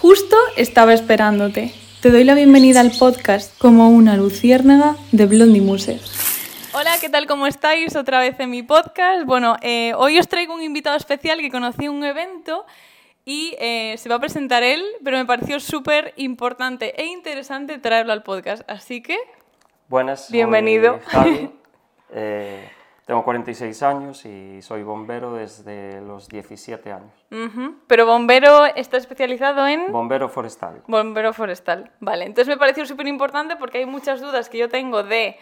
Justo estaba esperándote. Te doy la bienvenida al podcast como una luciérnaga de Blondie Muse. Hola, ¿qué tal? ¿Cómo estáis? Otra vez en mi podcast. Bueno, eh, hoy os traigo un invitado especial que conocí en un evento y eh, se va a presentar él, pero me pareció súper importante e interesante traerlo al podcast. Así que, Buenas, Bienvenido. soy Javi, eh, tengo 46 años y soy bombero desde los 17 años. pero bombero está especializado en... Bombero forestal. Bombero forestal. Vale, entonces me pareció súper importante porque hay muchas dudas que yo tengo de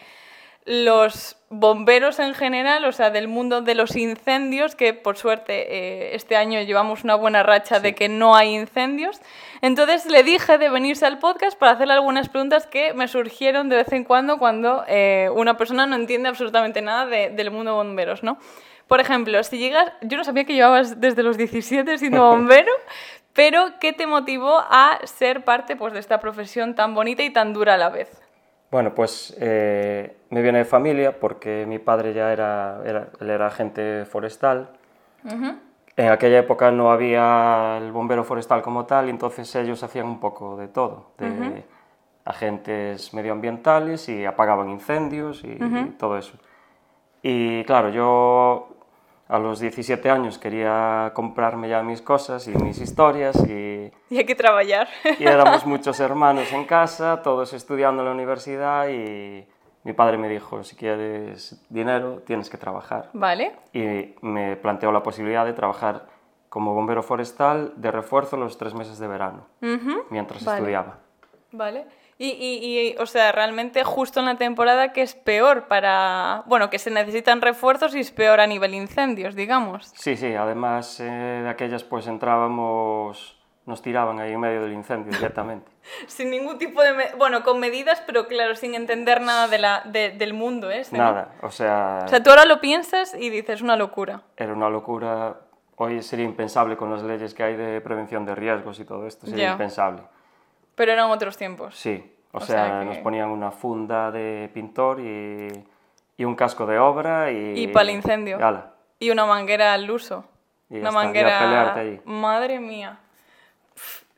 los bomberos en general, o sea, del mundo de los incendios, que por suerte eh, este año llevamos una buena racha de que no hay incendios. Entonces le dije de venirse al podcast para hacerle algunas preguntas que me surgieron de vez en cuando cuando eh, una persona no entiende absolutamente nada de- del mundo bomberos, ¿no? Por ejemplo, si llegas, yo no sabía que llevabas desde los 17 siendo bombero, pero ¿qué te motivó a ser parte pues, de esta profesión tan bonita y tan dura a la vez? Bueno, pues eh, me viene de familia porque mi padre ya era, era, él era agente forestal. En aquella época no había el bombero forestal como tal, entonces ellos hacían un poco de todo, de agentes medioambientales y apagaban incendios y, y todo eso. Y claro, yo a los 17 años quería comprarme ya mis cosas y mis historias y, Y hay que trabajar. y éramos muchos hermanos en casa, todos estudiando en la universidad y mi padre me dijo, si quieres dinero tienes que trabajar. ¿Vale? Y me planteó la posibilidad de trabajar como bombero forestal de refuerzo los tres meses de verano, mientras Vale. estudiaba. ¿Vale? Y, y- y, o sea, realmente justo en la temporada que es peor para... Bueno, que se necesitan refuerzos y es peor a nivel incendios, digamos. Sí, sí, además eh, de aquellas pues entrábamos, nos tiraban ahí en medio del incendio directamente. Sin ningún tipo de... me- Bueno, con medidas, pero claro, sin entender nada de la, de- del mundo este. Nada, o sea, O sea, tú ahora lo piensas y dices, una locura. era una locura. Hoy sería impensable con las leyes que hay de prevención de riesgos y todo esto, sería impensable. Pero eran otros tiempos. Sí, o, O sea, sea que- nos ponían una funda de pintor y, y un casco de obra y... Y pa'l incendio. y ala. Y una manguera al uso. Y una está, a manguera. ahí. Madre mía.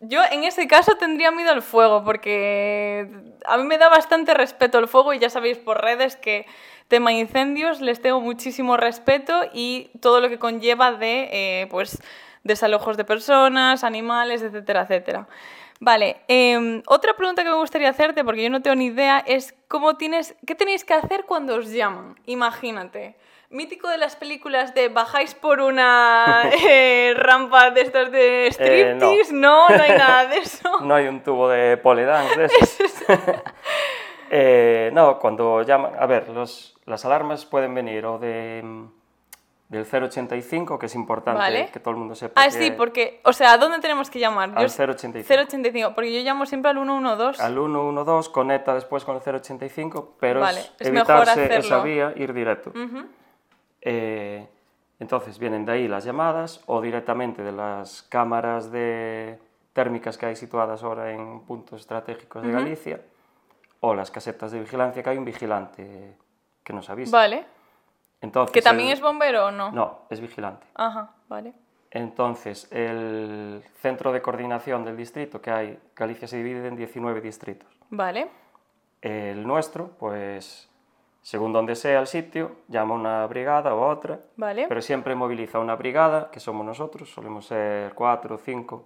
Yo en ese caso tendría miedo al fuego, porque a mí me da bastante respeto el fuego y ya sabéis por redes que tema incendios les tengo muchísimo respeto y todo lo que conlleva de eh, pues desalojos de personas, animales, etcétera, etcétera. Vale, em, otra pregunta que me gustaría hacerte, porque yo no tengo ni idea, es cómo tienes, ¿qué tenéis que hacer cuando os llaman? Imagínate. Mítico de las películas de bajáis por una eh, rampa de estas de Eh, no. striptease, no. no, hay nada de eso. No hay un tubo de pole dance de esos. Eh, no, cuando llaman... A ver, los, las alarmas pueden venir o de, mm, del 085, que es importante Vale. que todo el mundo sepa Ah, que- sí, porque, o sea, ¿a dónde tenemos que llamar? Al Yo- 085. 085, porque yo llamo siempre al 112. Al 112 conecta después con el 085, pero Vale, es, es mejor evitarse esa hacerlo. vía, ir directo. Ujú. Eh, entonces vienen de ahí las llamadas o directamente de las cámaras de térmicas que hay situadas ahora en puntos estratégicos de Galicia o las casetas de vigilancia que hay un vigilante que nos avisa. Vale. Entonces, ¿Que también el- es bombero o no? No, es vigilante. Ajá, vale. Entonces, el centro de coordinación del distrito que hay, Galicia se divide en 19 distritos. Vale. El nuestro, pues, según donde sea el sitio, llama una brigada o otra, Vale. pero siempre moviliza una brigada, que somos nosotros, solemos ser cuatro o cinco.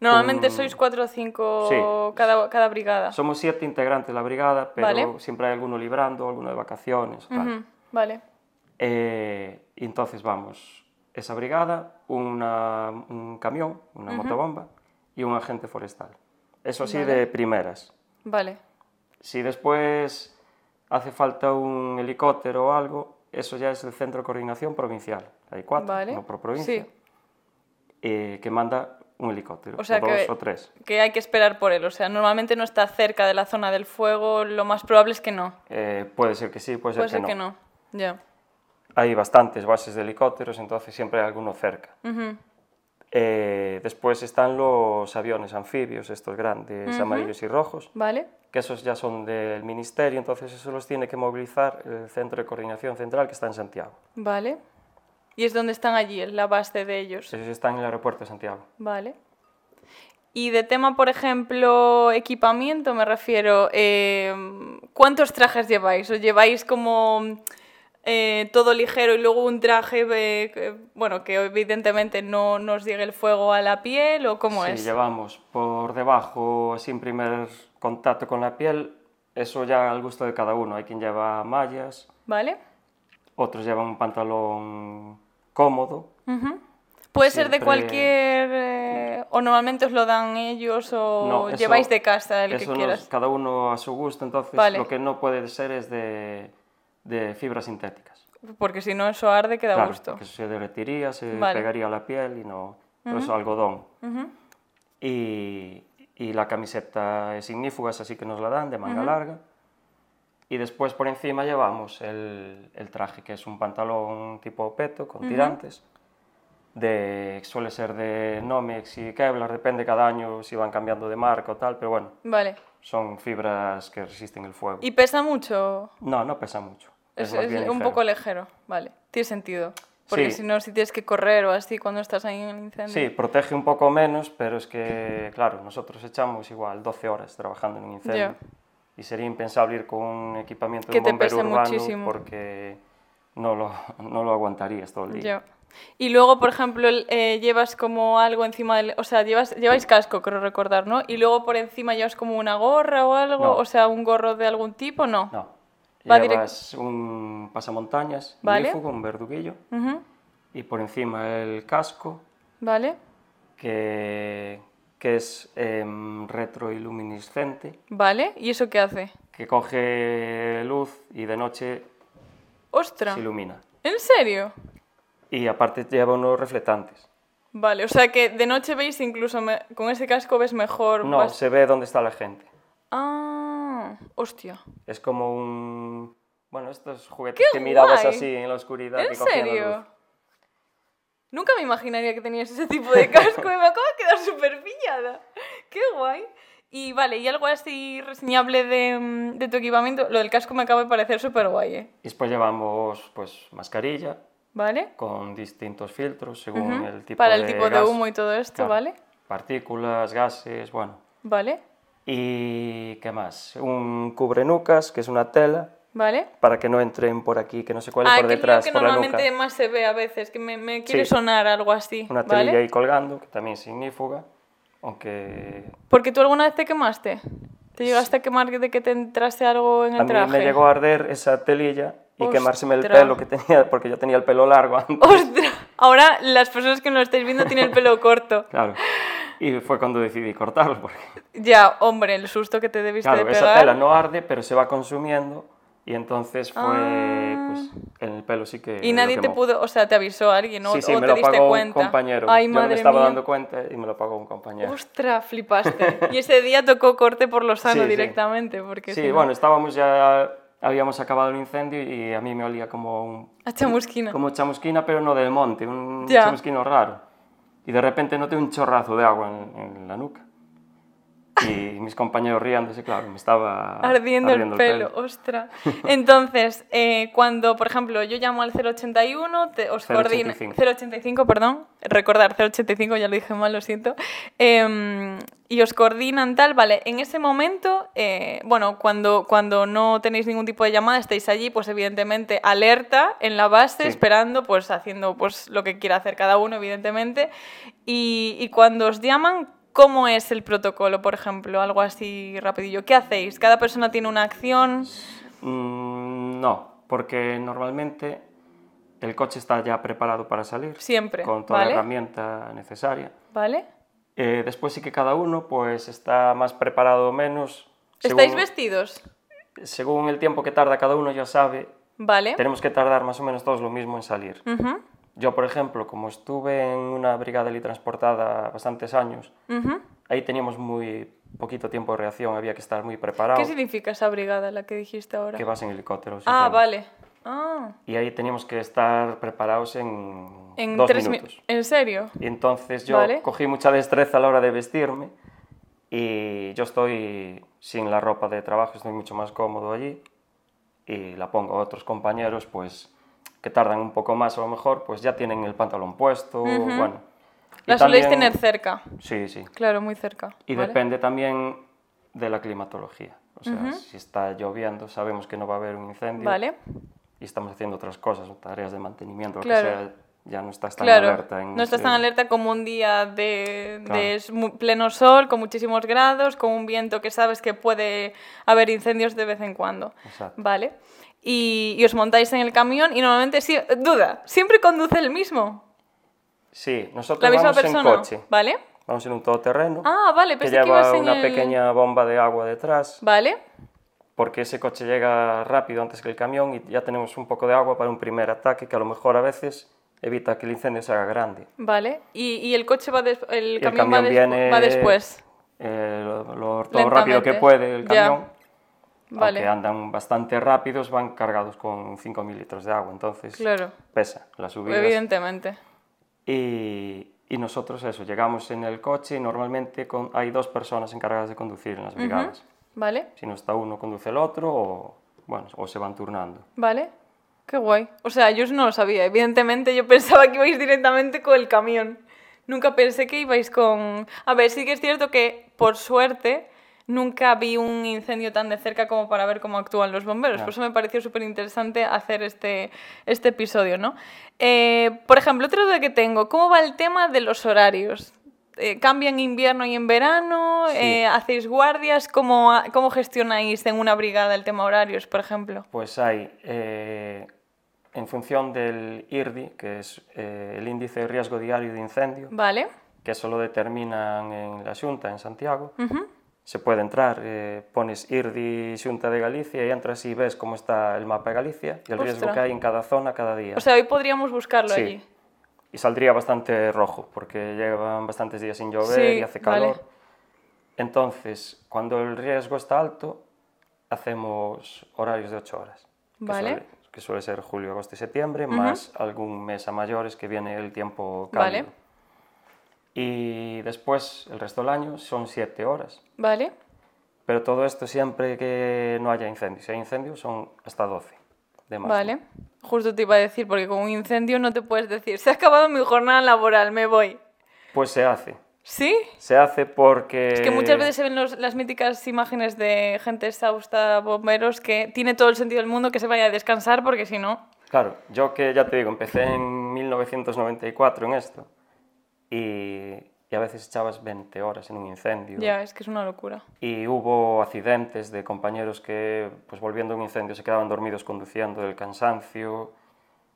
Normalmente un- sois 4 o 5 Sí. cada, cada brigada. Somos siete integrantes de la brigada, pero Vale. siempre hay alguno librando, alguno de vacaciones. tal. Ujú, Vale. Eh, y entonces vamos, esa brigada, una- un camión, una motobomba y un agente forestal. Eso sí, de primeras. Vale. Si después hace falta un helicóptero o algo, eso ya es el centro de coordinación provincial. Hay cuatro, Vale. uno por provincia, Sí. eh, que manda un helicóptero, O sea o dos que- o tres. Que hay que esperar por él. O sea, normalmente no está cerca de la zona del fuego. Lo más probable es que no. Eh, puede ser que sí, puede ser, Puede ser que, que no. no. Ya. Hay bastantes bases de helicópteros, entonces siempre hay alguno cerca. Eh, después están los aviones anfibios, estos grandes, amarillos y rojos, Vale. que esos ya son del ministerio, entonces eso los tiene que movilizar el Centro de Coordinación Central que está en Santiago. Vale. Y es donde están allí, en la base de ellos. Esos están en el aeropuerto de Santiago. Vale. Y de tema, por ejemplo, equipamiento, me refiero, eh, ¿cuántos trajes lleváis? ¿O lleváis como eh, todo ligero y luego un traje, eh, que- bueno, que evidentemente no nos llegue el fuego a la piel o cómo Sí, es? llevamos por debajo, sin primer contacto con la piel, eso ya al gusto de cada uno. Hay quien lleva mallas, ¿Vale? otros llevan un pantalón cómodo. Ujú. ¿Puede ser de Siempre- cualquier... eh, o normalmente os lo dan ellos o No, eso- lleváis de casa el que eso nos- quieras? cada uno a su gusto, entonces Vale. lo que no puede ser es de, de fibras sintéticas. Porque si no eso arde, queda Claro, gusto. porque se derretiría, se Vale. pegaría a la piel y no... Por eso algodón. Y, y la camiseta es ignífugas, así que nos la dan de manga larga. Y después por encima llevamos el, el traje, que es un pantalón tipo peto, con tirantes. De, suele ser de Nomex y Kevlar, depende cada año si van cambiando de marca o tal, pero bueno, Vale. son fibras que resisten el fuego. ¿Y pesa mucho? No, no pesa mucho. Es, un poco ligero, vale. Tiene sentido. Porque Sí. si no, si tienes que correr o así cuando estás ahí en el incendio. Sí, protege un poco menos, pero es que, claro, nosotros echamos igual 12 horas trabajando en un incendio. Y sería impensable ir con un equipamiento Que de te un bombero pese urbano muchísimo. porque no lo, no lo aguantarías todo el día. Y luego, por ejemplo, eh, llevas como algo encima del... O sea, llevas, lleváis casco, creo recordar, ¿no? Y luego por encima llevas como una gorra o algo, No. o sea, un gorro de algún tipo, ¿no? No. Va un pasamontañas, Vale. ignífugo, un verduguillo, y por encima el casco, ¿Vale? que, que es em, retroiluminiscente, ¿Vale? ¿Y eso qué hace? que coge luz y de noche ¡Ostras! se ilumina. ¿En serio? Y aparte lleva unos reflectantes. Vale, o sea que de noche veis incluso me- con ese casco ves mejor. No, vas- se ve dónde está la gente. Ah, hostia. Es como un... Bueno, estos juguetes ¡Qué que mirabas guay! así en la oscuridad. ¿En que serio? luz. Nunca me imaginaría que tenías ese tipo de casco y me acabo de quedar súper pillada. ¡Qué guay! Y vale, ¿y algo así reseñable de, de tu equipamiento? Lo del casco me acaba de parecer súper guay, ¿eh? Y después llevamos pues mascarilla ¿Vale? con distintos filtros según el tipo Para de el tipo de humo y todo esto, Claro. ¿vale? Partículas, gases, bueno. ¿Vale? ¿Y qué más? Un cubrenucas, que es una tela, ¿Vale? para que no entren por aquí, que no se cuelen Ah, por que es lo detrás, que por la normalmente nuca. más se ve a veces, que me, me quiere Sí. sonar algo así, Una telilla ¿vale? ahí colgando, que también es ignífuga, aunque Porque tú alguna vez te quemaste. ¿Te llegaste a quemar de que te entrase algo en el a mí traje? me llegó a arder esa telilla y Ostras. quemárseme el pelo que tenía, porque yo tenía el pelo largo antes. ¡Ostras! Ahora las personas que no lo estáis viendo tienen el pelo corto. Claro. Y fue cuando decidí cortarlo, porque Ya, hombre, el susto que te debiste claro, de esa pegar. tela no arde, pero se va consumiendo y entonces fue, Ah. pues, en el pelo sí que Y nadie te pudo, o sea, te avisó alguien o, Sí, sí, o me te lo diste pagó cuenta. un compañero. Ay, yo no madre me estaba mía. dando cuenta y me lo pagó un compañero. Ostras, flipaste. y ese día tocó corte por lo sano sí. directamente, porque Sí, si no- bueno, estábamos ya, habíamos acabado el incendio y a mí me olía como un, A chamusquina. como chamusquina, pero no del monte, un Ya. chamusquino raro. Y de repente noté un chorrazo de agua en, en la nuca. Y mis compañeros riéndose, claro, me estaba Ardiendo, el pelo, ostras. Entonces, eh, cuando, por ejemplo, yo llamo al 081, te, os coordina... 085. 085, perdón. Recordar, 085, ya lo dije mal, lo siento. Em, y os coordinan tal, vale. En ese momento, eh, bueno, cuando, cuando no tenéis ningún tipo de llamada, estáis allí, pues evidentemente alerta en la base, Sí. esperando, pues haciendo pues lo que quiera hacer cada uno, evidentemente. Y, y cuando os llaman, ¿Cómo es el protocolo, por ejemplo? Algo así rapidillo. ¿Qué hacéis? ¿Cada persona tiene una acción? Mm, no, porque normalmente el coche está ya preparado para salir. Siempre, Con toda ¿vale? la herramienta necesaria. ¿Vale? Eh, después sí que cada uno pues está más preparado o menos. ¿Estáis según- vestidos? Según el tiempo que tarda cada uno ya sabe, ¿Vale? tenemos que tardar más o menos todos lo mismo en salir. Ujú, Yo, por ejemplo, como estuve en una brigada transportada bastantes años, ahí teníamos muy poquito tiempo de reacción, había que estar muy preparado, ¿Qué significa esa brigada, la que dijiste ahora? que vas en helicóptero. Ah, vale. Ah, Y ahí teníamos que estar preparados en, en dos tres mi- minutos. ¿En serio? Y entonces yo Vale. cogí mucha destreza a la hora de vestirme y yo estoy sin la ropa de trabajo, estoy mucho más cómodo allí y la pongo a otros compañeros pues que tardan un poco más a lo mejor, pues ya tienen el pantalón puesto, bueno. Y La soléis tener cerca. Sí, sí. Claro, muy cerca. Y ¿vale? depende también de la climatología. O sea, si está lloviendo, sabemos que no va a haber un incendio. Vale. Y estamos haciendo otras cosas, tareas de mantenimiento, lo Claro. que sea, ya no estás tan Claro, alerta. En no estás tan ese- alerta como un día de, Claro. de pleno sol, con muchísimos grados, con un viento que sabes que puede haber incendios de vez en cuando. Exacto. Vale. Y, y os montáis en el camión y normalmente sí, duda, siempre conduce el mismo. Sí, nosotros La misma vamos persona. en coche. ¿Vale? Vamos en un todoterreno Ah, vale, que pensé que, lleva ibas en una el... pequeña bomba de agua detrás, Vale, porque ese coche llega rápido antes que el camión y ya tenemos un poco de agua para un primer ataque que a lo mejor a veces evita que el incendio se haga grande. vale. Y, y el coche va el, Y el camión, va, camión des- viene va después. eh, lo, lo- todo rápido que puede el Ya. Vale. Aunque andan bastante rápidos, van cargados con 5.000 litros de agua, entonces Claro. pesa la subida. Evidentemente. Y, y nosotros eso, llegamos en el coche y normalmente con, hay dos personas encargadas de conducir en las brigadas. Vale, Si no está uno, conduce el otro o, bueno, o se van turnando. vale. Qué guay. O sea, yo no lo sabía. Evidentemente yo pensaba que ibais directamente con el camión. Nunca pensé que ibais con... A ver, sí que es cierto que, por suerte, nunca vi un incendio tan de cerca como para ver cómo actúan los bomberos. Por eso me pareció súper interesante hacer este, este episodio, ¿no? Eh, por ejemplo, otra duda que tengo, ¿cómo va el tema de los horarios? Eh, ¿Cambia en invierno y en verano? Sí. Eh, ¿Hacéis guardias? ¿Cómo, ¿Cómo gestionáis en una brigada el tema horarios, por ejemplo? Pues hay, eh, en función del IRDI, que es eh, el índice de riesgo diario de incendio, ¿Vale? que eso lo determinan en la Xunta, en Santiago. Se puede entrar, eh, pones IRDI Xunta de Galicia y entras y ves cómo está el mapa de Galicia y el riesgo que hay en cada zona cada día. O sea, hoy podríamos buscarlo Sí. allí. y saldría bastante rojo porque llevan bastantes días sin llover Sí, y hace vale. calor. Entonces, cuando el riesgo está alto, hacemos horarios de 8 horas. que Vale. suele- Que suele, ser julio, agosto y septiembre, más algún mes a mayores que viene el tiempo cálido. Vale. Y después, el resto del año, son 7 horas. ¿Vale? Pero todo esto siempre que no haya incendios. Si hay incendios, son hasta 12 de máximo. Vale. Justo te iba a decir, porque con un incendio no te puedes decir, se ha acabado mi jornada laboral, me voy. Pues se hace. ¿Sí? Se hace porque... Es que muchas veces se ven los- las míticas imágenes de gente exhausta, bomberos, que tiene todo el sentido del mundo que se vaya a descansar, porque si no... Claro, yo que ya te digo, empecé en 1994 en esto y, y a veces echabas 20 horas en un incendio. Ya, es que es una locura. Y hubo accidentes de compañeros que, pues volviendo a un incendio, se quedaban dormidos conduciendo del cansancio.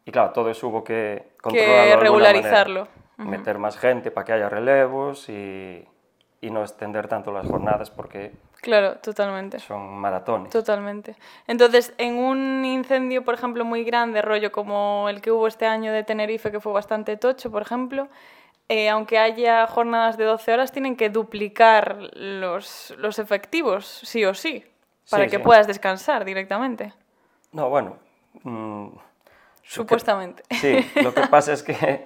Y claro, todo eso hubo que controlarlo. alguna regularizarlo. manera. Meter más gente para que haya relevos y, y no extender tanto las jornadas porque Claro, totalmente. son maratones. Totalmente. Entonces, en un incendio, por ejemplo, muy grande, rollo como el que hubo este año de Tenerife, que fue bastante tocho, por ejemplo, eh, aunque haya jornadas de 12 horas, tienen que duplicar los, los efectivos, sí o sí, para Sí, que sí. puedas descansar directamente, No, bueno. mm, supuestamente. Sí, lo que pasa es que,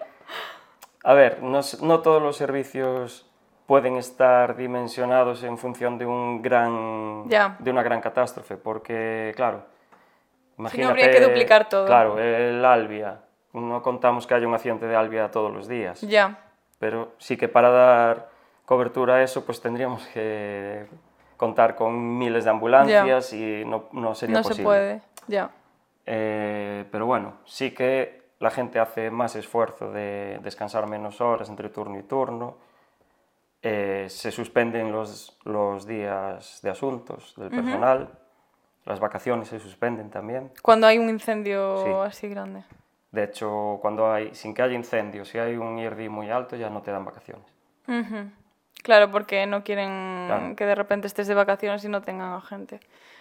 a ver, no, no todos los servicios pueden estar dimensionados en función de un gran de una gran catástrofe, porque claro, imagínate, habría que duplicar todo. Claro, el Albia, no contamos que haya un accidente de Albia todos los días, Ya, pero sí que para dar cobertura a eso, pues tendríamos que contar con miles de ambulancias y no, no sería no posible. se puede, ya. Eh, pero bueno, sí que la gente hace más esfuerzo de descansar menos horas entre turno y turno. Eh, se suspenden los, los días de asuntos del personal. Las vacaciones se suspenden también. Cuando hay un incendio Sí. así grande. De hecho, cuando hay, sin que haya incendios, si hay un IRDI muy alto, ya no te dan vacaciones. Claro, porque no quieren Claro. que de repente estés de vacaciones y no tengan a gente.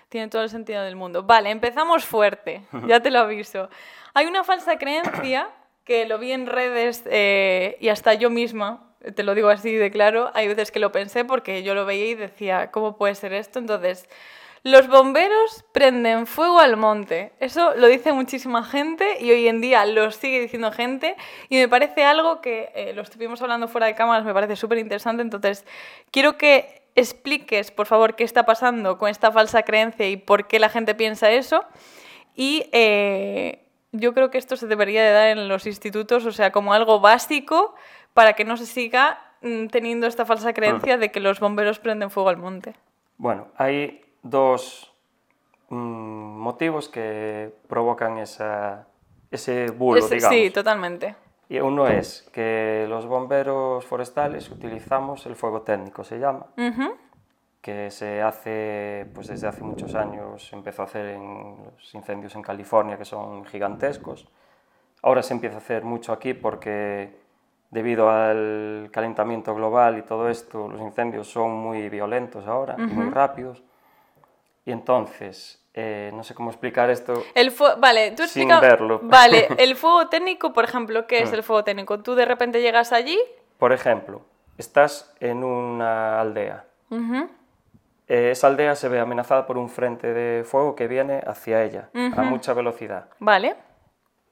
Tiene todo el sentido del mundo. Vale, empezamos fuerte, ya te lo aviso. Hay una falsa creencia que lo vi en redes eh, y hasta yo misma, te lo digo así de claro, hay veces que lo pensé porque yo lo veía y decía, ¿cómo puede ser esto? Entonces, los bomberos prenden fuego al monte. Eso lo dice muchísima gente y hoy en día lo sigue diciendo gente y me parece algo que eh, lo estuvimos hablando fuera de cámaras, me parece súper interesante. Entonces, quiero que expliques, por favor, qué está pasando con esta falsa creencia y por qué la gente piensa eso. Y eh, yo creo que esto se debería de dar en los institutos, o sea, como algo básico para que no se siga mm, teniendo esta falsa creencia de que los bomberos prenden fuego al monte. Bueno, hay dos mm, motivos que provocan esa, ese bulo, Es- digamos. sí, totalmente. Y uno es que los bomberos forestales utilizamos el fuego técnico, se llama, Ujú, que se hace pues desde hace muchos años, se empezó a hacer en los incendios en California, que son gigantescos. Ahora se empieza a hacer mucho aquí porque debido al calentamiento global y todo esto, los incendios son muy violentos ahora y muy rápidos. Y entonces, eh, no sé cómo explicar esto. El vale, tú Sin verlo. Vale, el fuego técnico, por ejemplo, ¿qué es Mm. el fuego técnico? Tú de repente llegas allí... Por ejemplo, estás en una aldea. Eh, esa aldea se ve amenazada por un frente de fuego que viene hacia ella a mucha velocidad. Vale,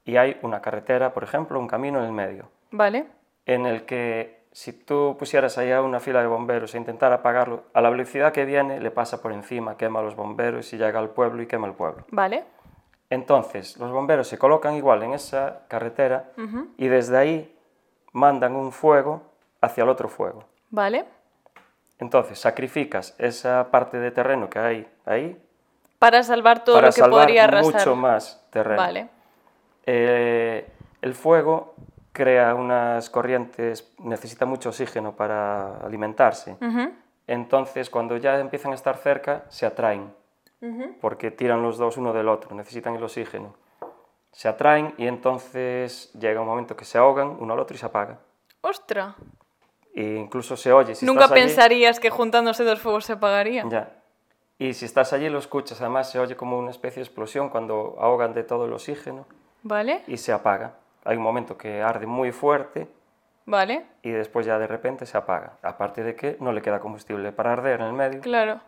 Y hay una carretera, por ejemplo, un camino en el medio, vale. en el que si tú pusieras allá una fila de bomberos e intentara apagarlo, a la velocidad que viene le pasa por encima, quema a los bomberos y llega al pueblo y quema el pueblo. Vale, Entonces, los bomberos se colocan igual en esa carretera y desde ahí mandan un fuego hacia el otro fuego. vale. Entonces, sacrificas esa parte de terreno que hay ahí Para salvar todo para lo que salvar podría arrasar. mucho más terreno. Vale, Eh, el fuego crea unas corrientes, necesita mucho oxígeno para alimentarse. Entonces, cuando ya empiezan a estar cerca, se atraen, porque tiran los dos uno del otro, necesitan el oxígeno. Se atraen y entonces llega un momento que se ahogan uno al otro y se apaga. ¡Ostra! E incluso se oye. Si Nunca estás allí- pensarías que juntándose dos fuegos se apagarían. Ya. Y si estás allí lo escuchas, además se oye como una especie de explosión cuando ahogan de todo el oxígeno ¿Vale? y se apaga. Hay un momento que arde muy fuerte ¿Vale? y después ya de repente se apaga. Aparte de que no le queda combustible para arder en el medio. Claro.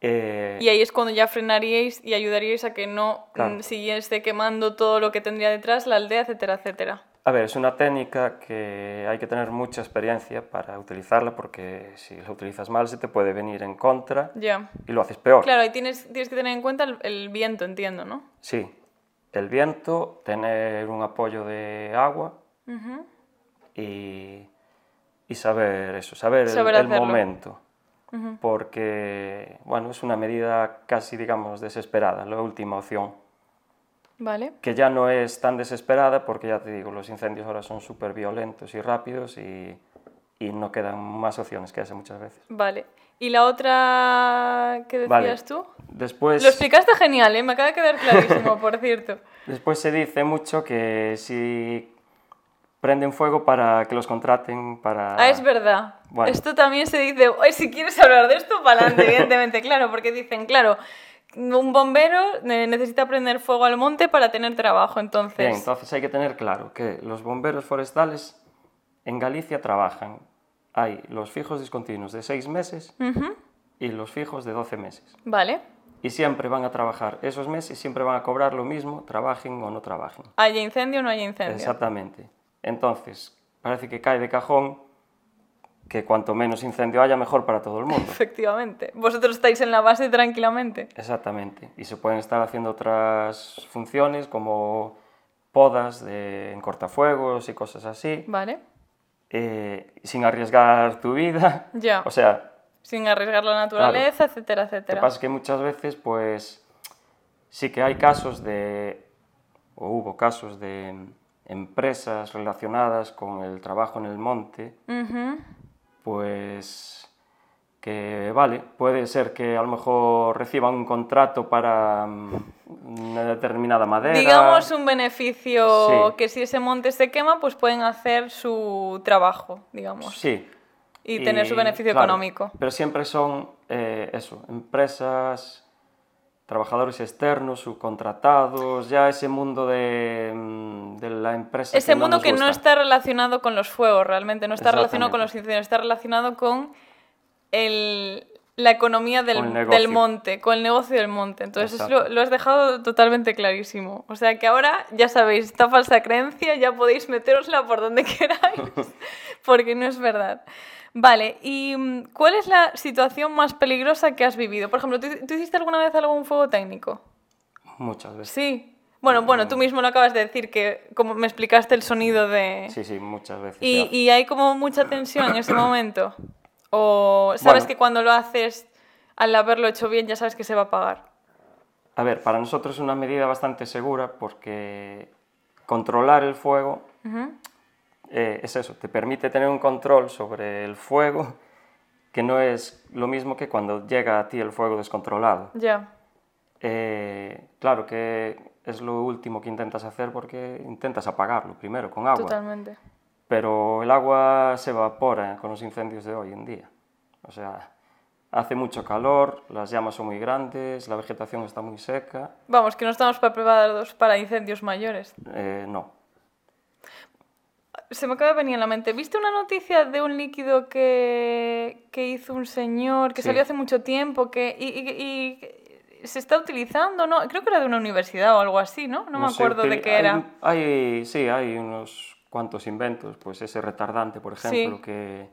Eh, Y ahí es cuando ya frenaríais y ayudaríais a que no Claro. mm, siguiese quemando todo lo que tendría detrás, la aldea, etcétera, etcétera. A ver, es una técnica que hay que tener mucha experiencia para utilizarla porque si la utilizas mal se te puede venir en contra y lo haces peor. Claro, y tienes, tienes que tener en cuenta el, el viento, entiendo, ¿no? Sí, el viento, tener un apoyo de agua y, y saber eso, saber, el- Saber el, hacerlo. momento. Porque, bueno, es una medida casi, digamos, desesperada, la última opción. Vale. Que ya no es tan desesperada porque, ya te digo, los incendios ahora son súper violentos y rápidos y, y no quedan más opciones que esa muchas veces. Vale. ¿Y la otra que decías Vale. tú? Después, Lo explicaste genial, ¿eh? Me acaba de quedar clarísimo, por cierto. después se dice mucho que si prenden fuego para que los contraten para... Ah, es verdad. Bueno. Esto también se dice, "Oye, si quieres hablar de esto, para adelante, evidentemente, claro, porque dicen, claro, un bombero necesita prender fuego al monte para tener trabajo, entonces... Bien, entonces hay que tener claro que los bomberos forestales en Galicia trabajan. Hay los fijos discontinuos de seis meses Ujú, y los fijos de 12 meses. Vale. Y siempre van a trabajar esos meses, siempre van a cobrar lo mismo, trabajen o no trabajen. ¿Haya incendio o no haya incendio? Exactamente. Entonces, parece que cae de cajón que cuanto menos incendio haya, mejor para todo el mundo. Efectivamente. Vosotros estáis en la base tranquilamente. Exactamente. Y se pueden estar haciendo otras funciones como podas de, en cortafuegos y cosas así, Vale. Eh, sin arriesgar tu vida. Ya. O sea, Sin arriesgar la naturaleza, etcétera, lo que etcétera. pasa es que muchas veces, pues, sí que hay casos de, o hubo casos de empresas relacionadas con el trabajo en el monte, pues que vale, puede ser que a lo mejor reciban un contrato para mm, una determinada madera. Digamos un beneficio Sí. que si ese monte se quema, pues pueden hacer su trabajo, digamos. Sí. Y tener su beneficio claro, económico. Pero siempre son eh, eso, empresas, trabajadores externos, subcontratados, ya ese mundo de, mm, de la empresa. Ese mundo que no está relacionado con los fuegos, realmente, no está relacionado con los incendios, está relacionado con el, la economía del, del monte, con el negocio del monte. Entonces, eso lo, lo has dejado totalmente clarísimo. O sea que ahora, ya sabéis, esta falsa creencia ya podéis meterosla por donde queráis, porque no es verdad. Vale, ¿y mm, cuál es la situación más peligrosa que has vivido? Por ejemplo, ¿tú, tú hiciste alguna vez algún fuego técnico? Muchas veces. Sí. Bueno, bueno, tú mismo lo acabas de decir, que como me explicaste el sonido de... Sí, sí, muchas veces. ¿Y, y hay como mucha tensión en ese momento? ¿O sabes Bueno. que cuando lo haces, al haberlo hecho bien, ya sabes que se va a pagar? A ver, para nosotros es una medida bastante segura porque controlar el fuego eh, es eso, te permite tener un control sobre el fuego que no es lo mismo que cuando llega a ti el fuego descontrolado. Ya, Eh, claro que es lo último que intentas hacer porque intentas apagarlo primero con agua. totalmente. Pero el agua se evapora con los incendios de hoy en día. O sea, hace mucho calor, las llamas son muy grandes, la vegetación está muy seca. Vamos, que no estamos preparados para incendios mayores. Eh, no, Se me acaba de venir en la mente. ¿Viste una noticia de un líquido que, que hizo un señor que Sí. salió hace mucho tiempo que, y, y- y se está utilizando? ¿no? Creo que era de una universidad o algo así, ¿no? No, me sé, acuerdo de qué hay- era. Hay, sí, hay unos cuantos inventos, pues ese retardante, por ejemplo, Sí. que,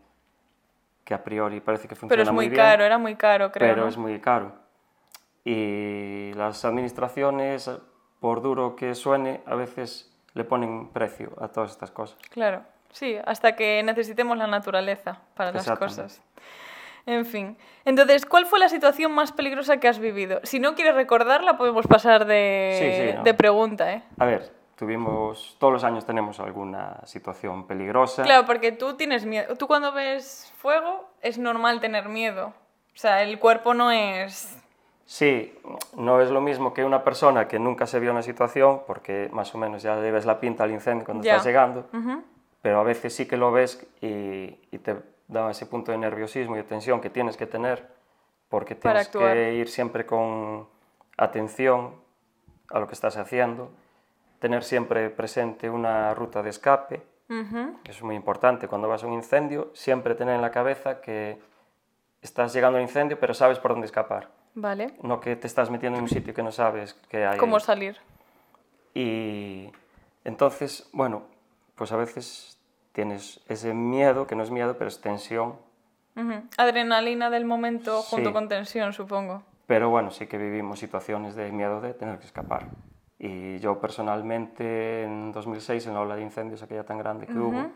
que a priori parece que funciona Pero es muy, muy bien, caro, era muy caro, creo. pero ¿no? es muy caro. Y las administraciones, por duro que suene, a veces le ponen precio a todas estas cosas. Claro, sí, hasta que necesitemos la naturaleza para las cosas. En fin. Entonces, ¿cuál fue la situación más peligrosa que has vivido? Si no quieres recordarla, podemos pasar de, Sí, sí, no. de pregunta, ¿eh? A ver, tuvimos, todos los años tenemos alguna situación peligrosa. Claro, porque tú tienes miedo. Tú cuando ves fuego es normal tener miedo. O sea, el cuerpo no es... Sí, no es lo mismo que una persona que nunca se vio en una situación, porque más o menos ya le ves la pinta al incendio cuando Ya. estás llegando, Ujú. pero a veces sí que lo ves y, y te da ese punto de nerviosismo y de tensión que tienes que tener, porque tienes que ir siempre con atención a lo que estás haciendo, tener siempre presente una ruta de escape, Ujú. que es muy importante cuando vas a un incendio, siempre tener en la cabeza que estás llegando al incendio, pero sabes por dónde escapar. Vale. No que te estás metiendo en un sitio que no sabes que hay. ¿Cómo ahí. salir? Y entonces, bueno, pues a veces tienes ese miedo, que no es miedo, pero es tensión. Ujú. Adrenalina del momento junto Sí. con tensión, supongo. Pero bueno, sí que vivimos situaciones de miedo de tener que escapar. Y yo personalmente, en 2006, en la ola de incendios aquella tan grande que hubo,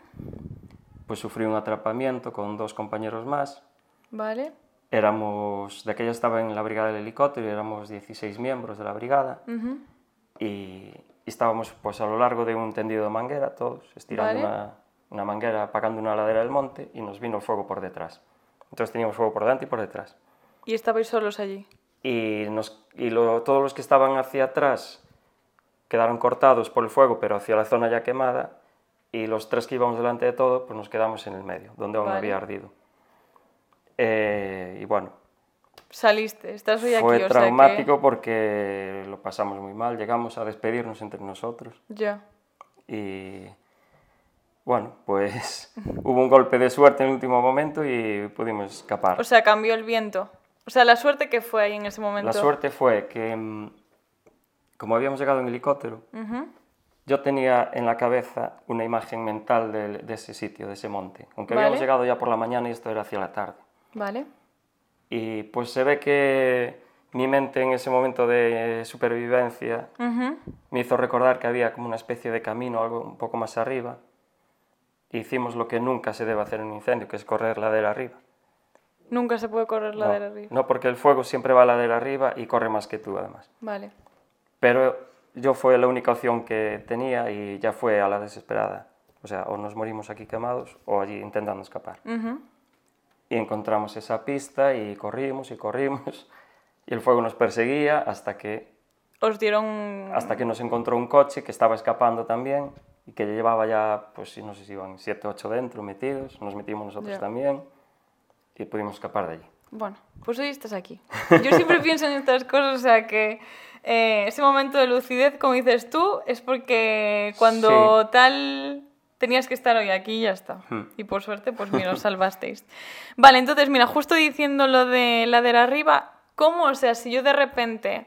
pues sufrí un atrapamiento con dos compañeros más. Vale. Éramos, de aquella estaba en la brigada del helicóptero y éramos 16 miembros de la brigada. Ujú. y, y estábamos pues a lo largo de un tendido de manguera, todos, estirando Vale. una, una manguera, apagando una ladera del monte y nos vino el fuego por detrás. Entonces teníamos fuego por delante y por detrás. Y estabais solos allí. Y, nos, y lo- todos los que estaban hacia atrás quedaron cortados por el fuego, pero hacia la zona ya quemada, y los tres que íbamos delante de todo, pues nos quedamos en el medio, donde aún Vale. había ardido. Eh, y bueno, Saliste, estás hoy aquí, fue o sea traumático porque lo pasamos muy mal, llegamos a despedirnos entre nosotros. Ya. Y bueno, pues hubo un golpe de suerte en el último momento y pudimos escapar. O sea, cambió el viento. O sea, la suerte que fue ahí en ese momento. La suerte fue que, mm, como habíamos llegado en helicóptero, Ujú. yo tenía en la cabeza una imagen mental de, de ese sitio, de ese monte. Aunque Vale. habíamos llegado ya por la mañana y esto era hacia la tarde. Vale. Y pues se ve que mi mente en ese momento de supervivencia Ujú. me hizo recordar que había como una especie de camino, algo un poco más arriba. Hicimos lo que nunca se debe hacer en un incendio, que es correr ladera arriba. Nunca se puede correr la no, arriba. no, porque el fuego siempre va ladera arriba y corre más que tú, además. Vale. Pero yo fue la única opción que tenía y ya fue a la desesperada. O sea, o nos morimos aquí quemados o allí intentando escapar. Y encontramos esa pista y corrimos y corrimos. Y el fuego nos perseguía hasta que, Os dieron... hasta que nos encontró un coche que estaba escapando también y que llevaba ya, pues no sé si iban 7 o 8 dentro metidos. Nos metimos nosotros también y pudimos escapar de allí. Bueno, pues hoy estás aquí. Yo siempre pienso en estas cosas, o sea que eh, ese momento de lucidez, como dices tú, es porque cuando tal tenías que estar hoy aquí y ya está. Hmm. Y por suerte, pues mira, os salvasteis. Vale, entonces, mira, justo diciendo lo de ladera arriba, ¿cómo? O sea, si yo de repente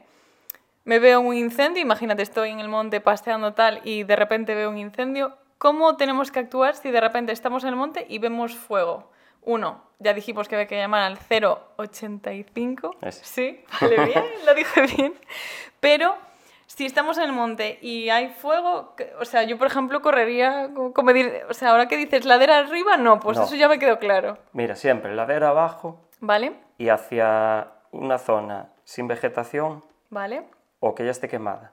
me veo un incendio, imagínate, estoy en el monte paseando tal y de repente veo un incendio, ¿cómo tenemos que actuar si de repente estamos en el monte y vemos fuego? Uno, ya dijimos que había que llamar al 085. Ese. Sí, vale, bien, lo dije bien. Pero si estamos en el monte y hay fuego, que- o sea, yo por ejemplo correría, co- como dir- o sea, ahora que dices ladera arriba, no, pues No. eso ya me quedó claro. Mira, siempre ladera abajo ¿Vale? y hacia una zona sin vegetación ¿Vale? o que ya esté quemada.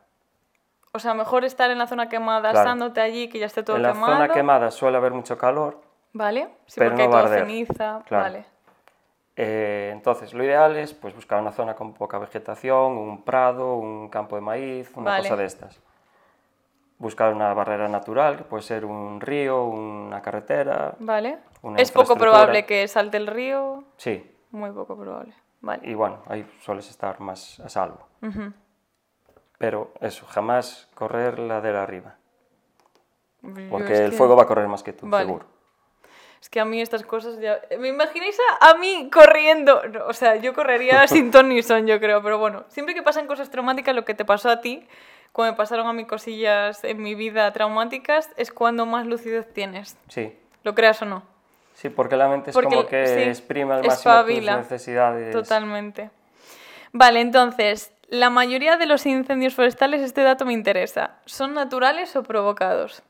O sea, mejor estar en la zona quemada, Claro. asándote allí, que ya esté todo en la quemado. zona quemada suele haber mucho calor, ¿Vale? Sí, pero porque no hay va a todo arder. ceniza. Claro. Vale. Eh, entonces, lo ideal es pues, buscar una zona con poca vegetación, un prado, un campo de maíz, una Vale. cosa de estas. Buscar una barrera natural, que puede ser un río, una carretera. Vale. Una Es poco infraestructura. probable que salte el río. Sí, Muy poco probable. Vale. y bueno, ahí sueles estar más a salvo. Ujú. Pero eso, jamás correr ladera arriba, Yo porque es el que- fuego va a correr más que tú, Vale. seguro. Es que a mí estas cosas ya... ¿Me imagináis a, a mí corriendo? No, o sea, yo correría sin ton ni son, yo creo. Pero bueno, siempre que pasan cosas traumáticas, lo que te pasó a ti, cuando me pasaron a mí cosillas en mi vida traumáticas, es cuando más lucidez tienes. Sí, Lo creas o no. sí, porque la mente es Porque, como que sí, exprime al máximo espabila. tus necesidades. Totalmente. Vale, entonces, la mayoría de los incendios forestales, este dato me interesa. ¿Son naturales o provocados?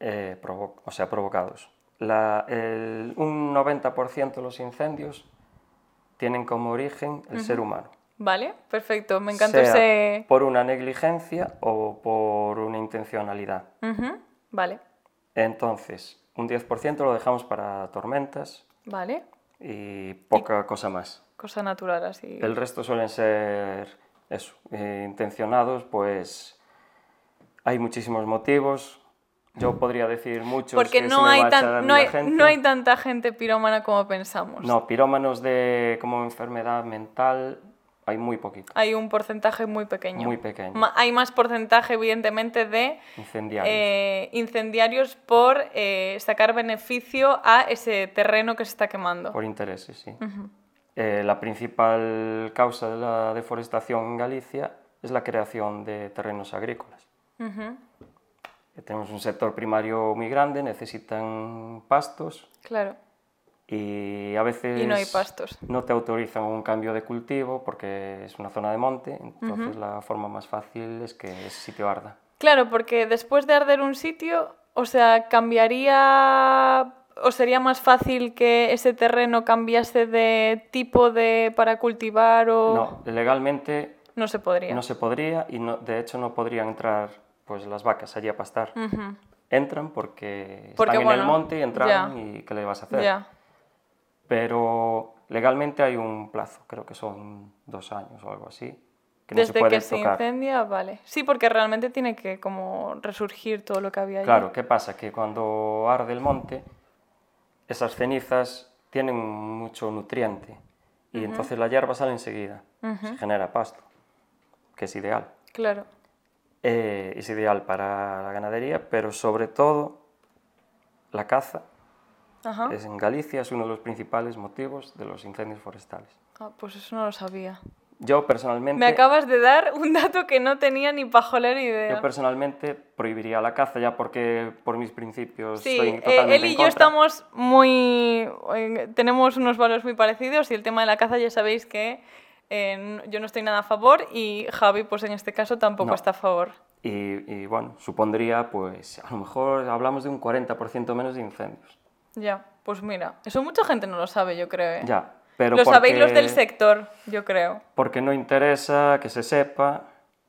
eh, provo- o sea, provocados. La- el- un 90% de los incendios tienen como origen el ser humano. Vale, perfecto. Me encantó sea ese... por una negligencia o por una intencionalidad. Vale, Entonces, un 10% lo dejamos para tormentas vale. y poca cosa más. Cosa natural así. El resto suelen ser eso, eh, intencionados, pues hay muchísimos motivos. Yo podría decir muchos Porque que no se me hay, va a echar a tan, no, hay, gente. no hay tanta gente pirómana como pensamos. No, pirómanos de como enfermedad mental hay muy poquito. Hay un porcentaje muy pequeño. Muy pequeño. Ma- hay más porcentaje, evidentemente, de Incendiarios. eh, incendiarios por eh, sacar beneficio a ese terreno que se está quemando. Por intereses, sí. Eh, la principal causa de la deforestación en Galicia es la creación de terrenos agrícolas. Ujú, Eh, Tenemos un sector primario muy grande, necesitan pastos Claro. y a veces Y no hay pastos. no te autorizan un cambio de cultivo porque es una zona de monte, entonces la forma más fácil es que ese sitio arda. Claro, porque después de arder un sitio, o sea, cambiaría o sería más fácil que ese terreno cambiase de tipo de para cultivar o No, legalmente no se podría. no se podría y no, de hecho no podrían entrar pues las vacas allí a pastar. Entran porque, Porque, están en el monte y entran ya. y ¿qué le vas a hacer? Ya. Pero legalmente hay un plazo, creo que son dos años o algo así, que no se Desde puede que se incendia, vale. Sí, porque realmente tiene que como resurgir todo lo que había allí. Claro, ¿qué pasa? Que cuando arde el monte, esas cenizas tienen mucho nutriente y entonces la hierba sale enseguida, se genera pasto, que es ideal. Claro. Eh, es ideal para la ganadería, pero sobre todo la caza. Ajá. Es en Galicia es uno de los principales motivos de los incendios forestales. Ah, pues eso no lo sabía. Yo personalmente, Me acabas de dar un dato que no tenía ni pajolera idea. yo personalmente prohibiría la caza ya porque por mis principios Sí, estoy eh, totalmente él y en yo estamos muy... eh, tenemos unos valores muy parecidos y el tema de la caza ya sabéis que eh, yo no estoy nada a favor y Javi pues en este caso tampoco No. está a favor. Y, y, bueno, supondría, pues, a lo mejor hablamos de un 40% menos de incendios. Ya, pues mira, eso mucha gente no lo sabe yo creo. ¿eh? Ya, pero lo sabéis los del sector, yo creo. Porque no interesa que se sepa,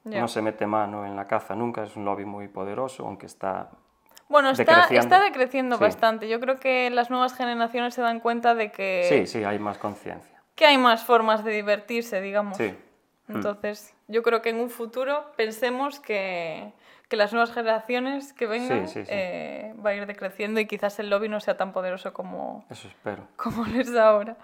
Ya. no se mete mano en la caza nunca, es un lobby muy poderoso, aunque está... Bueno, está Decreciendo. está decreciendo Sí. bastante. Yo creo que las nuevas generaciones se dan cuenta de que, Sí, sí, hay más conciencia. Que hay más formas de divertirse, digamos. Sí. Entonces, yo creo que en un futuro pensemos que, que las nuevas generaciones que vengan sí, sí. eh, va a ir decreciendo y quizás el lobby no sea tan poderoso como, Eso espero. como lo es ahora.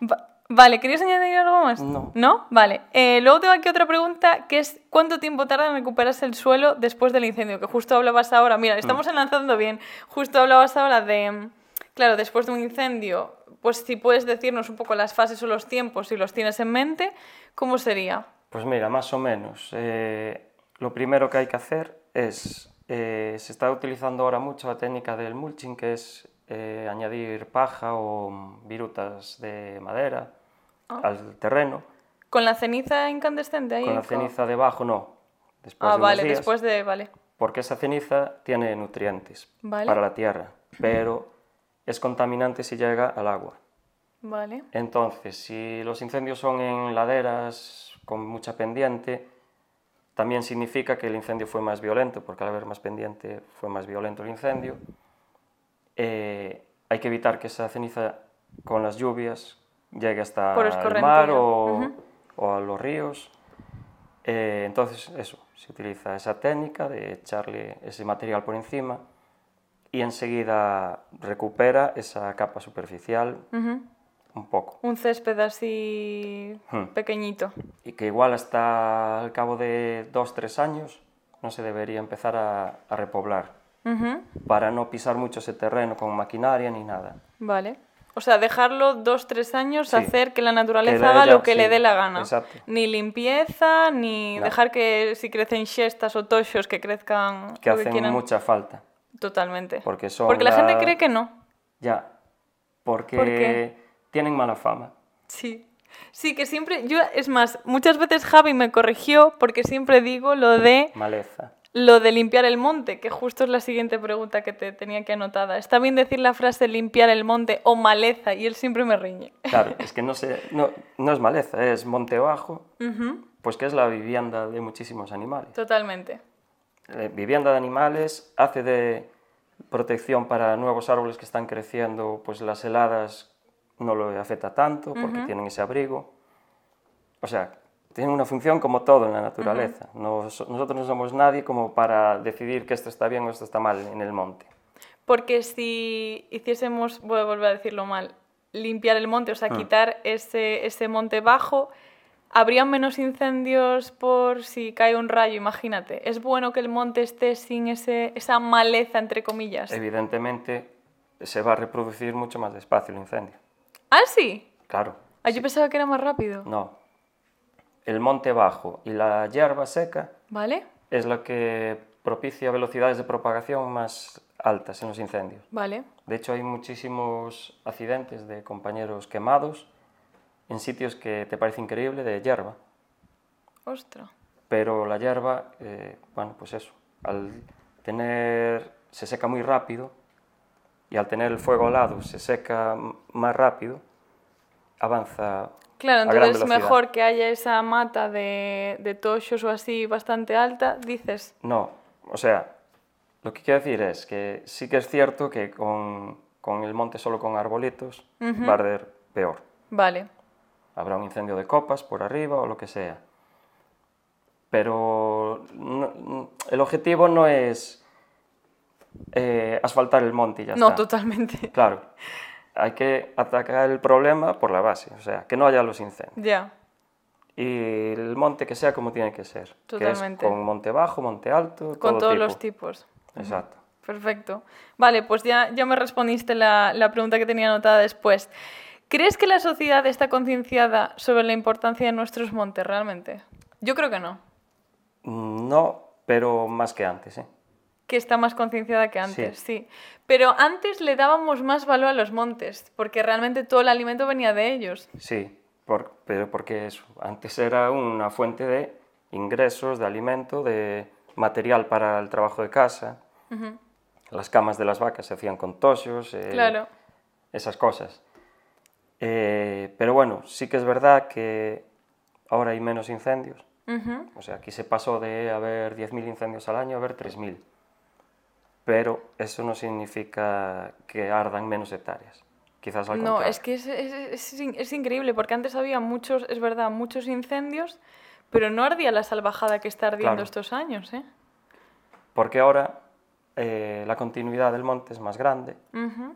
Va- vale, ¿querías añadir algo más? No. ¿No? Vale. Eh, luego tengo aquí otra pregunta que es ¿cuánto tiempo tarda en recuperarse el suelo después del incendio? Que justo hablabas ahora, mira, estamos Mm. enlazando bien, justo hablabas ahora de, claro, después de un incendio, pues si puedes decirnos un poco las fases o los tiempos, si los tienes en mente, ¿cómo sería? Pues mira, más o menos. eh, lo primero que hay que hacer es, eh, se está utilizando ahora mucho la técnica del mulching, que es eh, añadir paja o virutas de madera Ah. al terreno. ¿Con la ceniza incandescente ahí? Con la ceniza debajo no, después ah, de vale, días, después de... Vale. porque esa ceniza tiene nutrientes Vale. para la tierra, pero es contaminante si llega al agua. Vale. Entonces, si los incendios son en laderas con mucha pendiente, también significa que el incendio fue más violento, porque al haber más pendiente fue más violento el incendio. Eh, hay que evitar que esa ceniza con las lluvias llegue hasta el mar o a los ríos. Eh, entonces, eso, se utiliza esa técnica de echarle ese material por encima y enseguida recupera esa capa superficial Ujú. un poco. Un césped así Hmm. pequeñito. y que igual hasta al cabo de dos, tres años no se debería empezar a, a repoblar Ujú. para no pisar mucho ese terreno con maquinaria ni nada. Vale. O sea, dejarlo dos, tres años, Sí. hacer que la naturaleza Que haga ella- lo que le sí, dé la gana. exacto. Ni limpieza, ni No. dejar que si crecen xestas o toxos que crezcan Que lo que hacen quieran. mucha falta. Totalmente. Porque son Porque la la- gente cree que no. Ya, porque tienen mala fama. Sí. Sí, que siempre, yo, es más, muchas veces Javi me corrigió porque siempre digo lo de Maleza. lo de limpiar el monte, que justo es la siguiente pregunta que te tenía que anotada. Está bien decir la frase limpiar el monte o maleza y él siempre me riñe. Claro, es que no, se, no, no es maleza, es monte bajo, pues que es la vivienda de muchísimos animales. Totalmente. Eh, vivienda de animales, hace de protección para nuevos árboles que están creciendo, pues las heladas no lo afecta tanto porque tienen ese abrigo. O sea, tienen una función como todo en la naturaleza. Nos- nosotros no somos nadie como para decidir que esto está bien o esto está mal en el monte. Porque si hiciésemos, voy a volver a decirlo mal, limpiar el monte, o sea, quitar ese, ese monte bajo, habría menos incendios por si cae un rayo, imagínate. ¿Es bueno que el monte esté sin ese, esa maleza, entre comillas? Evidentemente se va a reproducir mucho más despacio el incendio. ¿Ah, sí? Claro, Ah, yo pensaba que era más rápido. no. El monte bajo y la hierba seca ¿Vale? es lo que propicia velocidades de propagación más altas en los incendios. Vale. De hecho, hay muchísimos accidentes de compañeros quemados en sitios que te parece increíble de hierba. Ostras. Pero la hierba, eh, bueno, pues eso, al tener, se seca muy rápido y al tener el fuego al lado se seca más rápido, avanza Claro, a gran entonces velocidad. mejor que haya esa mata de, de toxos o así bastante alta, dices. No, o sea, lo que quiero decir es que sí que es cierto que con, con el monte solo con arbolitos va a arder peor. Vale. Habrá un incendio de copas por arriba o lo que sea. Pero no- el objetivo no es eh, asfaltar el monte y ya no, está. totalmente. Claro, hay que atacar el problema por la base, o sea, que no haya los incendios. Ya. Y el monte que sea como tiene que ser. Totalmente. Que es con monte bajo, monte alto, Con todo todos tipo. los tipos. Exacto. Perfecto. Vale, pues ya, ya me respondiste la, la pregunta que tenía anotada después. ¿Crees que la sociedad está concienciada sobre la importancia de nuestros montes realmente? Yo creo que no. No, pero más que antes, ¿eh? Que está más concienciada que antes, sí. Pero antes le dábamos más valor a los montes, porque realmente todo el alimento venía de ellos. Sí, por- pero porque eso, antes era una fuente de ingresos, de alimento, de material para el trabajo de casa. Las camas de las vacas se hacían con tosos, eh, Claro. esas cosas. Eh, pero bueno, sí que es verdad que ahora hay menos incendios. Ujú. O sea, aquí se pasó de haber 10.000 incendios al año a haber 3.000. Pero eso no significa que ardan menos hectáreas. Quizás al No, contrario. es que es, es- es es increíble, porque antes había muchos, es verdad, muchos incendios, pero no ardía la salvajada que está ardiendo Claro. estos años, ¿eh? Porque ahora eh, la continuidad del monte es más grande. Ujú.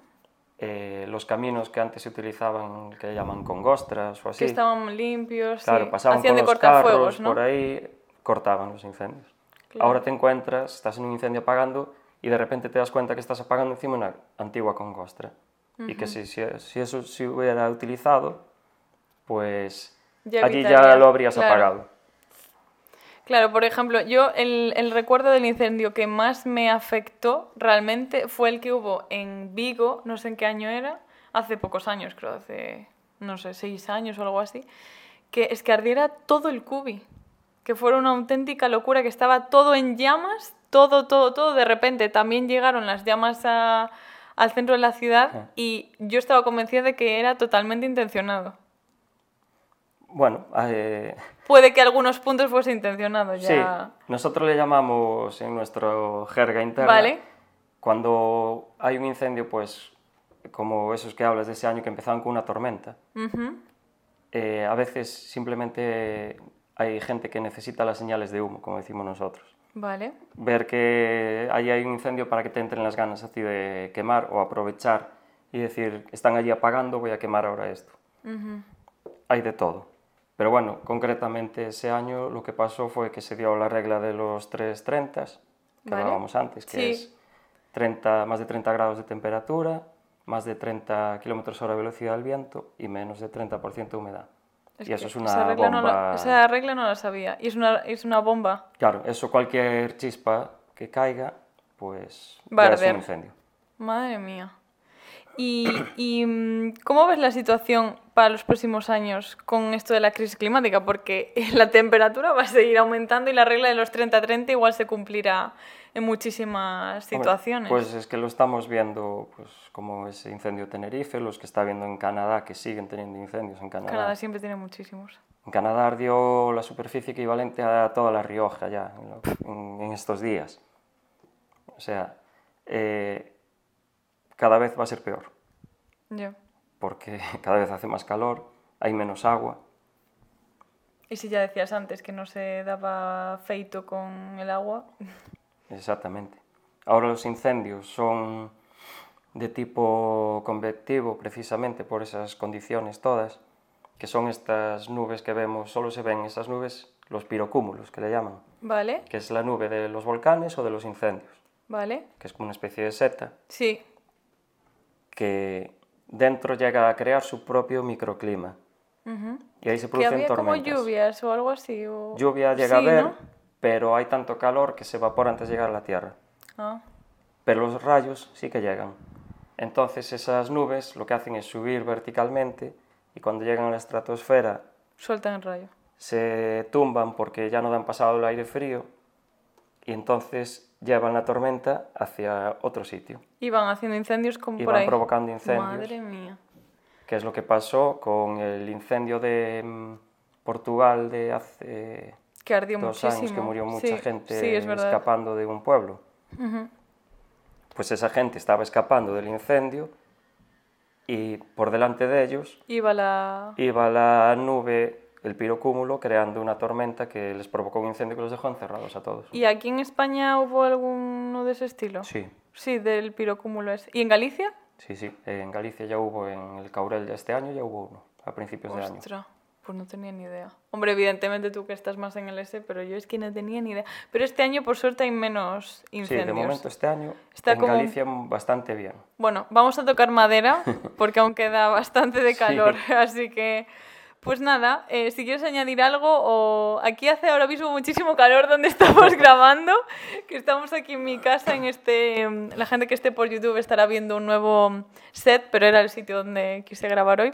Eh, los caminos que antes se utilizaban, que llaman congostras o así, Que estaban limpios, claro, sí. pasaban hacían con de los carros ¿no? por ahí, cortaban los incendios. Claro. Ahora te encuentras, estás en un incendio apagando y de repente te das cuenta que estás apagando encima una antigua congostra. Y que si, si, si eso se hubiera utilizado, pues Ya allí ya lo habrías claro. apagado. Claro, por ejemplo, yo el, el recuerdo del incendio que más me afectó realmente fue el que hubo en Vigo, no sé en qué año era, hace pocos años, creo, hace, no sé, seis años o algo así, que es que ardiera todo el cubi. que fuera una auténtica locura, que estaba todo en llamas, todo, todo, todo. De repente también llegaron las llamas a- al centro de la ciudad y yo estaba convencida de que era totalmente intencionado. Bueno, eh, Puede que algunos puntos fuese intencionado sí, ya. nosotros le llamamos en nuestro jerga interna, Vale. cuando hay un incendio, pues como esos que hablas de ese año que empezaban con una tormenta, Ujú. eh, a veces simplemente hay gente que necesita las señales de humo, como decimos nosotros. Vale. ver que ahí hay un incendio para que te entren las ganas a ti de quemar o aprovechar y decir, están allí apagando, voy a quemar ahora esto. Ujú. Hay de todo. Pero bueno, concretamente ese año lo que pasó fue que se dio la regla de los 330 que Vale. hablábamos antes, que Sí. es 30, más de 30 grados de temperatura, más de 30 kilómetros hora de velocidad del viento y menos de 30% de humedad. Es y eso es una esa regla, bomba. no esa regla no la sabía. Y es una, es una bomba. Claro, eso cualquier chispa que caiga, pues Va a ya es un incendio. Madre mía. ¿Y, y, mm, cómo ves la situación para los próximos años con esto de la crisis climática? Porque la temperatura va a seguir aumentando y la regla de los 30-30 igual se cumplirá en muchísimas Hombre, situaciones. Pues es que lo estamos viendo, pues como ese incendio de Tenerife, los que está viendo en Canadá, que siguen teniendo incendios en Canadá. Canadá siempre tiene muchísimos. En Canadá ardió la superficie equivalente a toda la Rioja ya, en, en- estos días. O sea, eh, cada vez va a ser peor, Yo. Porque cada vez hace más calor, hay menos agua. Y si ya decías antes que no se daba feito con el agua, Exactamente. Ahora los incendios son de tipo convectivo precisamente por esas condiciones todas, que son estas nubes que vemos, solo se ven esas nubes, los pirocúmulos que le llaman, ¿vale? que es la nube de los volcanes o de los incendios, ¿Vale? que es como una especie de seta Sí. que dentro llega a crear su propio microclima Ujú. y ahí se Que producen había como tormentas. lluvias o algo así. O... Lluvia llega Sí, a ver, ¿no? pero hay tanto calor que se evapora antes de llegar a la Tierra. Ah. pero los rayos sí que llegan. Entonces esas nubes lo que hacen es subir verticalmente y cuando llegan a la estratosfera Sueltan el rayo. se tumban porque ya no dan pasado el aire frío y entonces llevan la tormenta hacia otro sitio, Y van haciendo incendios como Y por van ahí. provocando incendios. Madre mía. que es lo que pasó con el incendio de mm, Portugal de hace Que ardió dos muchísimo. años que murió mucha Sí, gente sí, es escapando de un pueblo. Ujú. Pues esa gente estaba escapando del incendio y por delante de ellos Iba la... iba la nube, el pirocúmulo, creando una tormenta que les provocó un incendio que los dejó encerrados a todos. ¿Y aquí en España hubo alguno de ese estilo? Sí, Sí, del pirocúmulo ese. ¿Y en Galicia? sí, sí. En Galicia ya hubo, en el Caurel de este año ya hubo uno, a principios de año. Ostras, pues no tenía ni idea. Hombre, evidentemente tú que estás más en el S, pero yo es que no tenía ni idea. Pero este año, por suerte, hay menos Sí, incendios. de momento este año Está en como- Galicia bastante bien. Bueno, vamos a tocar madera porque aún queda bastante de calor, así que pues nada, eh, si quieres añadir algo o aquí hace ahora mismo muchísimo calor donde estamos grabando, que estamos aquí en mi casa en este mm, la gente que esté por YouTube estará viendo un nuevo set, pero era el sitio donde quise grabar hoy.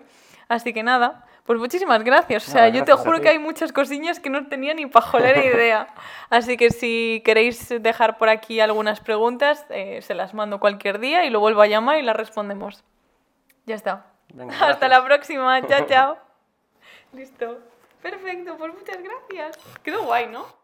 Así que nada, pues muchísimas gracias. O sea, yo te juro que hay muchas cosillas que no tenía ni pajolera idea. Así que si queréis dejar por aquí algunas preguntas, eh, se las mando cualquier día y lo vuelvo a llamar y las respondemos. Ya está. Venga, Hasta la próxima. Chao, chao. Listo. Perfecto, pues muchas gracias. Quedó guay, ¿no?